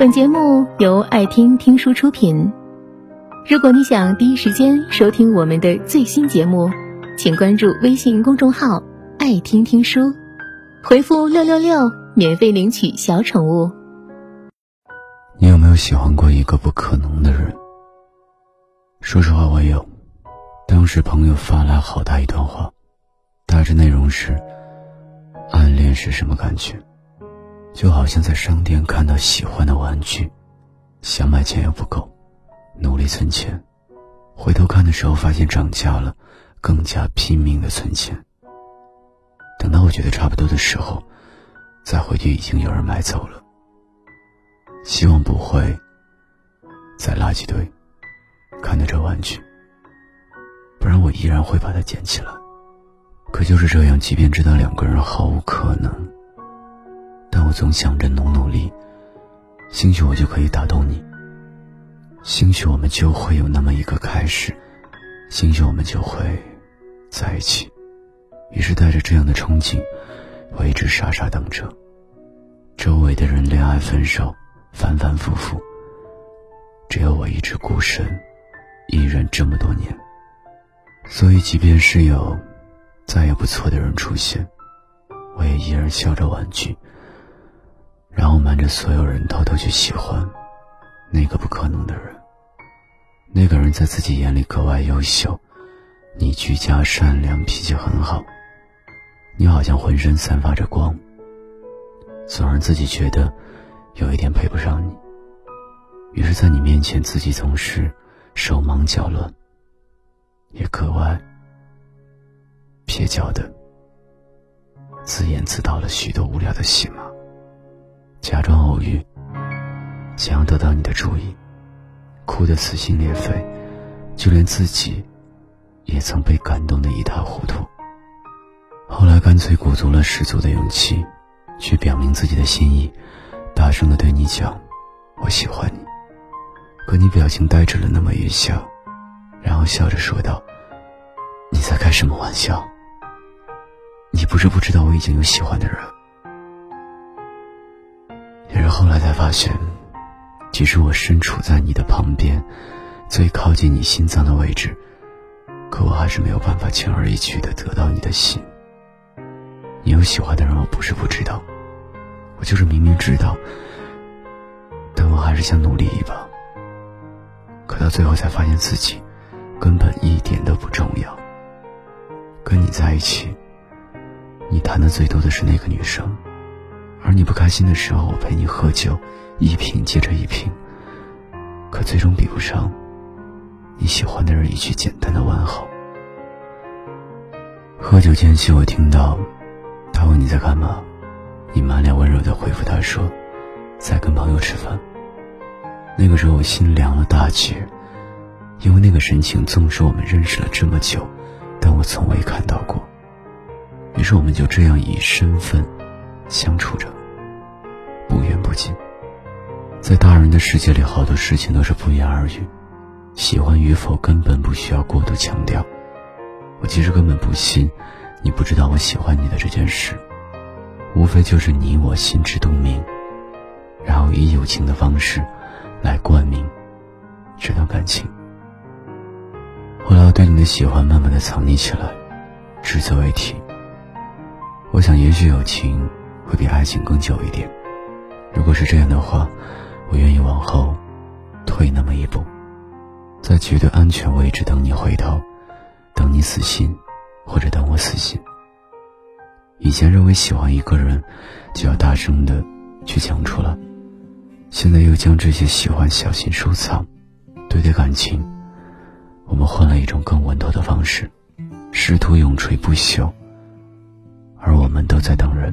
本节目由爱听听书出品。如果你想第一时间收听我们的最新节目，请关注微信公众号“爱听听书”，回复“六六六”免费领取小宠物。你有没有喜欢过一个不可能的人？说实话，我有。当时朋友发来好大一段话，大致内容是：暗恋是什么感觉？就好像在商店看到喜欢的玩具，想买钱又不够，努力存钱，回头看的时候发现涨价了，更加拼命的存钱。等到我觉得差不多的时候，再回去已经有人买走了。希望不会在垃圾堆看到这玩具，不然我依然会把它捡起来。可就是这样，即便知道两个人毫无可能。我总想着努努力，兴许我就可以打动你。兴许我们就会有那么一个开始，兴许我们就会在一起。于是带着这样的憧憬，我一直傻傻等着。周围的人恋爱分手，反反复复，只有我一直孤身一人这么多年。所以，即便是有再也不错的人出现，我也依然笑着婉拒。然后瞒着所有人偷偷去喜欢那个不可能的人。那个人在自己眼里格外优秀，你居家善良，脾气很好，你好像浑身散发着光，总让自己觉得有一点配不上你。于是，在你面前，自己总是手忙脚乱，也格外蹩脚的自言自道了许多无聊的戏码。假装偶遇，想要得到你的注意，哭得撕心裂肺，就连自己也曾被感动得一塌糊涂。后来干脆鼓足了十足的勇气，去表明自己的心意，大声的对你讲：“我喜欢你。”可你表情呆滞了那么一下，然后笑着说道：“你在开什么玩笑？你不是不知道我已经有喜欢的人？”后来才发现，即使我身处在你的旁边，最靠近你心脏的位置，可我还是没有办法轻而易举的得到你的心。你有喜欢的人，我不是不知道，我就是明明知道，但我还是想努力一把。可到最后才发现自己根本一点都不重要。跟你在一起，你谈的最多的是那个女生。而你不开心的时候，我陪你喝酒，一瓶接着一瓶。可最终比不上你喜欢的人一句简单的问候。喝酒间隙，我听到他问你在干嘛，你满脸温柔的回复他说，在跟朋友吃饭。那个时候我心凉了大截，因为那个神情，纵使我们认识了这么久，但我从未看到过。于是我们就这样以身份。相处着，不远不近。在大人的世界里，好多事情都是不言而喻。喜欢与否根本不需要过度强调。我其实根本不信，你不知道我喜欢你的这件事。无非就是你我心知肚明，然后以友情的方式来冠名这段感情。后来，我对你的喜欢慢慢的藏匿起来，只字未提。我想，也许友情。会比爱情更久一点。如果是这样的话，我愿意往后退那么一步，在绝对安全位置等你回头，等你死心，或者等我死心。以前认为喜欢一个人就要大声的去讲出来，现在又将这些喜欢小心收藏。对待感情，我们换了一种更稳妥的方式，试图永垂不朽，而我们都在等人。